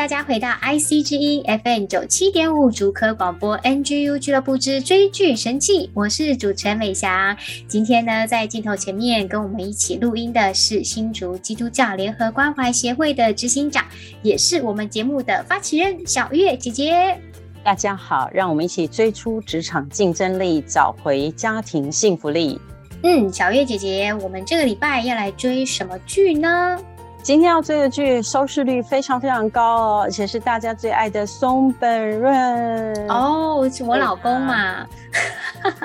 大家回到 IC 之音 FM 九七点五竹科广播 NGU 俱乐部之追剧神器，我是主持人美霞。今天呢，在镜头前面跟我们一起录音的是新竹基督教联合关怀协会的执行长，也是我们节目的发起人小月姐姐。大家好，让我们一起追出职场竞争力，找回家庭幸福力。嗯，小月姐姐，我们这个礼拜要来追什么剧呢？今天要追的剧收视率非常非常高哦，而且是大家最爱的松本润哦，是我老公嘛？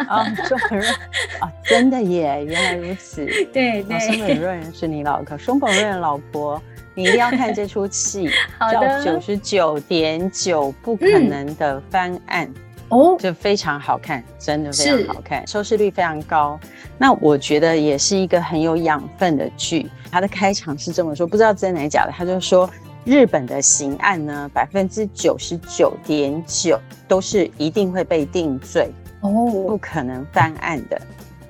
啊、哦，松本润啊，真的耶，原来如此。对对，松本润是你老公，松本润老婆，你一定要看这出戏，叫《九十九点九不可能的翻案》。嗯哦，就非常好看，真的非常好看，收视率非常高。那我觉得也是一个很有养分的剧。它的开场是这么说，不知道真的假的，他就说日本的刑案呢，百分之九十九点九都是一定会被定罪哦，不可能翻案的。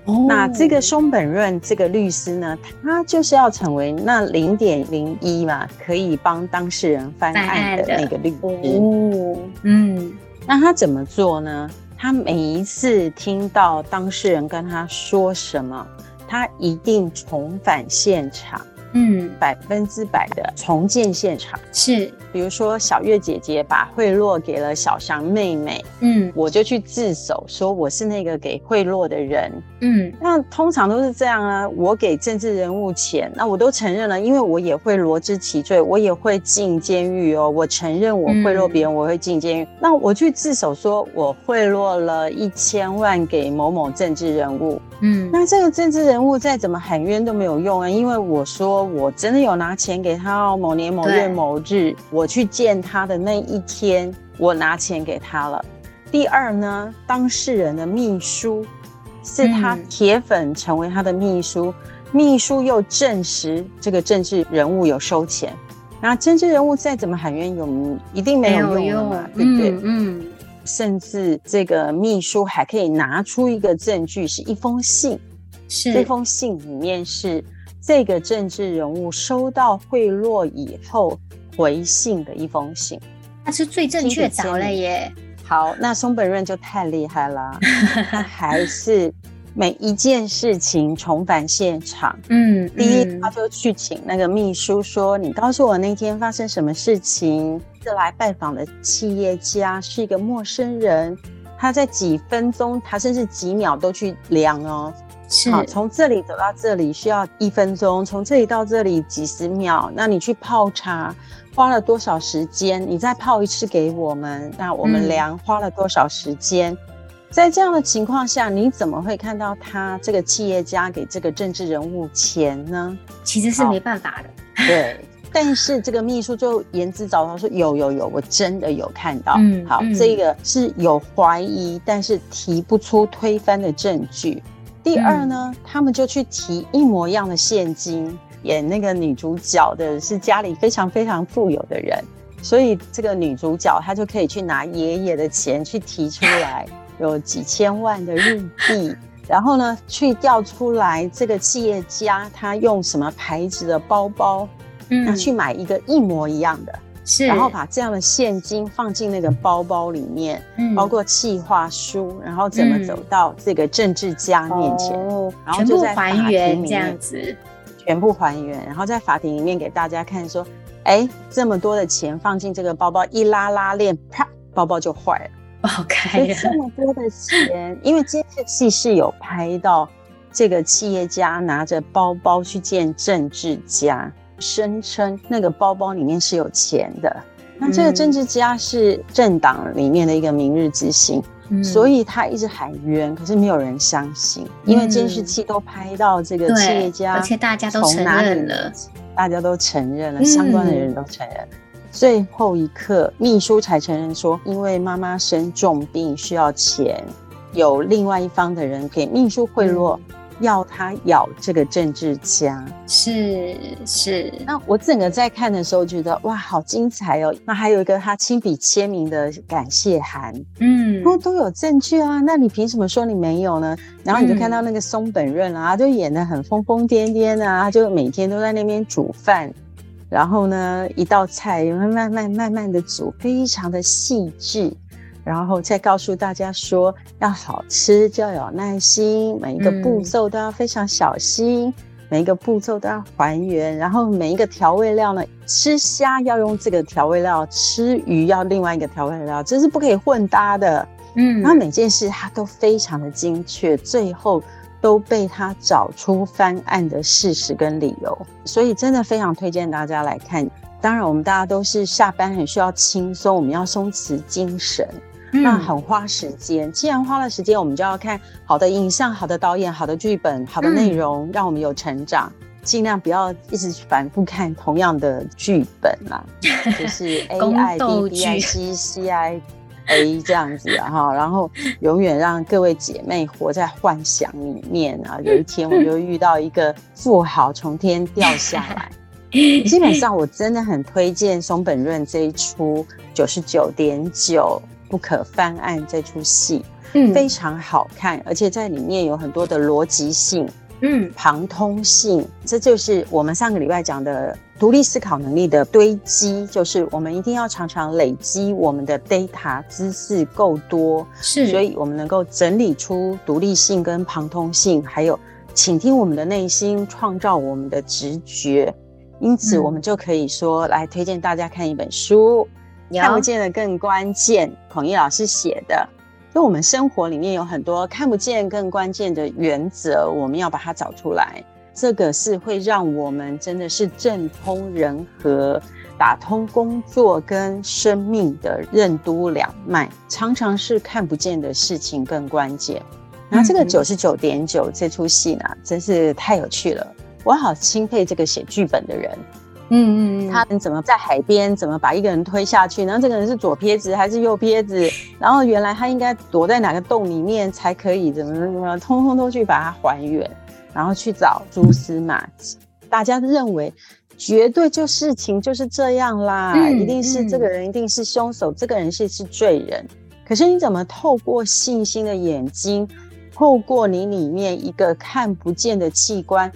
哦，那这个松本润这个律师呢，他就是要成为那零点零一嘛，可以帮当事人翻案的那个律师。哦，嗯。那他怎么做呢？他每一次听到当事人跟他说什么，他一定重返现场。嗯，百分之百的重建现场。是，比如说小月姐姐把贿赂给了小翔妹妹，嗯，我就去自首说我是那个给贿赂的人，嗯，那通常都是这样啊，我给政治人物钱，那我都承认了，因为我也会罗织其罪，我也会进监狱哦，我承认我贿赂别人，我会进监狱，嗯，那我去自首说我贿赂了一千万给某某政治人物，嗯，那这个政治人物再怎么喊冤都没有用啊，因为我说。我真的有拿钱给他哦，某年某月某日，我去见他的那一天，我拿钱给他了。第二呢，当事人的秘书是他铁粉，成为他的秘书，嗯、秘书又证实这个政治人物有收钱，那政治人物再怎么喊冤，有一定没有用的嘛，对不对？嗯，嗯，甚至这个秘书还可以拿出一个证据，是一封信，是这封信里面是。这个政治人物收到贿赂以后回信的一封信，那是最正确凿了耶。好，那松本润就太厉害了，他还是每一件事情重返现场。嗯，第一他就去请那个秘书说：“你告诉我那天发生什么事情？这来拜访的企业家是一个陌生人，他在几分钟，他甚至几秒都去量哦。”是好，从这里走到这里需要一分钟，从这里到这里几十秒。那你去泡茶花了多少时间？你再泡一次给我们，那我们量花了多少时间？嗯、在这样的情况下，你怎么会看到他这个企业家给这个政治人物钱呢？其实是没办法的。对，但是这个秘书就言之凿凿说有有有，我真的有看到。嗯，好，嗯、这个是有怀疑，但是提不出推翻的证据。第二呢，嗯、他们就去提一模一样的现金，演那个女主角的是家里非常非常富有的人，所以这个女主角她就可以去拿爷爷的钱去提出来，有几千万的日币，然后呢去调出来这个企业家他用什么牌子的包包，嗯，拿去买一个一模一样的。是，然后把这样的现金放进那个包包里面，嗯，包括企划书，然后怎么走到这个政治家面前，嗯、然后就在法庭里面全部还原这样子，全部还原，然后在法庭里面给大家看说，哎，这么多的钱放进这个包包，一拉拉链，啪，包包就坏了，不好开。这么多的钱，因为监视器是有拍到这个企业家拿着包包去见政治家。声称那个包包里面是有钱的，那这个政治家是政党里面的一个明日之星，嗯、所以他一直喊冤，可是没有人相信，因为监视器都拍到这个企业家，而且大家都承认了，大家都承认了，相关的人都承认。嗯最后一刻，秘书才承认说，因为妈妈生重病需要钱，有另外一方的人给秘书贿赂，嗯、要他咬这个政治家。是是。那我整个在看的时候觉得哇，好精彩哦！那还有一个他亲笔签名的感谢函，嗯，都都有证据啊。那你凭什么说你没有呢？然后你就看到那个松本润啊，就演的很疯疯癫癫啊，就每天都在那边煮饭。然后呢，一道菜慢慢慢慢慢的煮，非常的细致，然后再告诉大家说，要好吃就要有耐心，每一个步骤都要非常小心，嗯、每一个步骤都要还原，然后每一个调味料呢，吃虾要用这个调味料，吃鱼要另外一个调味料，这是不可以混搭的。嗯，然后每件事它都非常的精确，最后。都被他找出翻案的事实跟理由，所以真的非常推荐大家来看。当然，我们大家都是下班很需要轻松，我们要松弛精神，嗯、那很花时间。既然花了时间，我们就要看好的影像、好的导演、好的剧本、好的内容，嗯、让我们有成长。尽量不要一直反复看同样的剧本啦，就是 A I B B I C C I。A 这样子啊哈，然后永远让各位姐妹活在幻想里面啊！有一天我就遇到一个富豪从天掉下来。基本上我真的很推荐松本润这一出九十九点九不可翻案这出戏，嗯，非常好看，而且在里面有很多的逻辑性，嗯，旁通性，这就是我们上个礼拜讲的。独立思考能力的堆积，就是我们一定要常常累积我们的 data 知识够多，是，所以我们能够整理出独立性跟旁通性，还有倾听我们的内心，创造我们的直觉。因此，我们就可以说，嗯、来推荐大家看一本书，有看不见的更关键，孔毅老师写的。就我们生活里面有很多看不见更关键的原则，我们要把它找出来。这个是会让我们真的是政通人和，打通工作跟生命的任督两脉，常常是看不见的事情更关键。然后这个九十九点九这出戏呢，真是太有趣了，我好钦佩这个写剧本的人。嗯嗯，他们怎么在海边怎么把一个人推下去？然后这个人是左撇子还是右撇子？然后原来他应该躲在哪个洞里面才可以？怎么怎么，通通都去把它还原。然后去找蛛丝马迹，大家认为绝对就事情就是这样啦，嗯、一定是这个人一定是凶手，嗯、这个人是是罪人。可是你怎么透过信心的眼睛，透过你里面一个看不见的器官，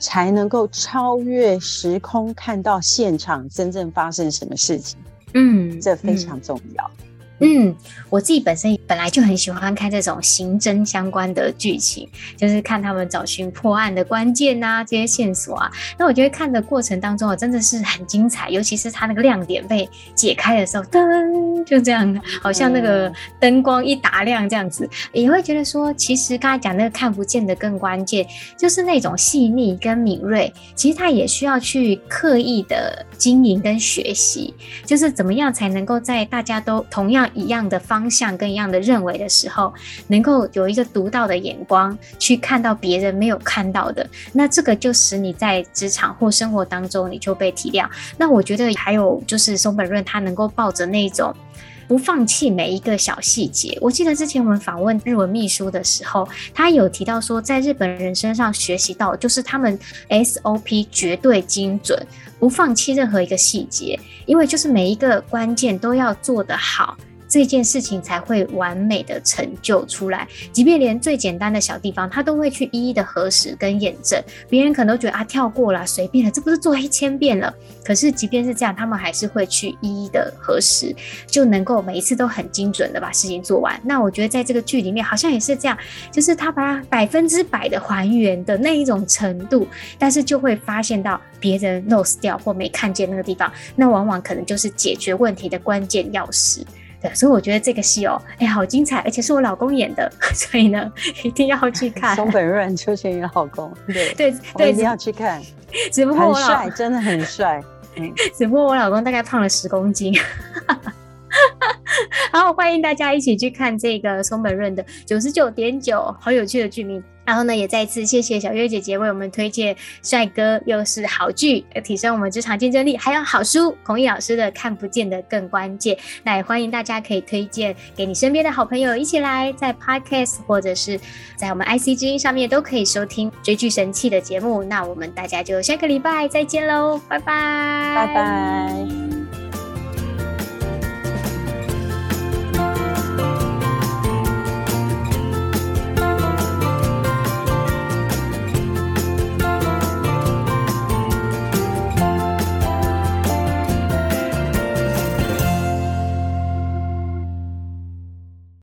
才能够超越时空，看到现场真正发生什么事情？嗯，这非常重要。嗯嗯，我自己本身本来就很喜欢看这种刑侦相关的剧情，就是看他们找寻破案的关键啊，这些线索啊。那我觉得看的过程当中啊，真的是很精彩，尤其是他那个亮点被解开的时候，噔，就这样，好像那个灯光一打亮这样子，也会觉得说，其实刚才讲那个看不见的更关键，就是那种细腻跟敏锐，其实他也需要去刻意的经营跟学习，就是怎么样才能够在大家都同样。一样的方向跟一样的认为的时候，能够有一个独到的眼光去看到别人没有看到的，那这个就使你在职场或生活当中你就被体谅。那我觉得还有就是松本润他能够抱着那种不放弃每一个小细节。我记得之前我们访问日文秘书的时候，他有提到说，在日本人身上学习到就是他们 SOP 绝对精准，不放弃任何一个细节，因为就是每一个关键都要做得好。这件事情才会完美的成就出来，即便连最简单的小地方，他都会去一一的核实跟验证。别人可能都觉得啊，跳过了，随便了，这不是做一千遍了。可是即便是这样，他们还是会去一一的核实，就能够每一次都很精准的把事情做完。那我觉得在这个剧里面好像也是这样，就是他把百分之百的还原的那一种程度，但是就会发现到别人 lose 掉或没看见那个地方，那往往可能就是解决问题的关键钥匙。对，所以我觉得这个戏哦，哎，好精彩，而且是我老公演的，所以呢，一定要去看。松本润出现你老公，对对对，一定要去看。只不过我帅，真的很帅。嗯，只不过我老公大概胖了十公斤。然后欢迎大家一起去看这个松本润的九十九点九，好有趣的剧名。然后呢，也再次谢谢小月姐姐为我们推荐帅哥又是好剧，提升我们职场竞争力，还有好书孔毅老师的《看不见的更关键》。那也欢迎大家可以推荐给你身边的好朋友，一起来在 Podcast 或者是在我们 IC 之音上面都可以收听追剧神器的节目。那我们大家就下个礼拜再见喽，拜拜，拜拜。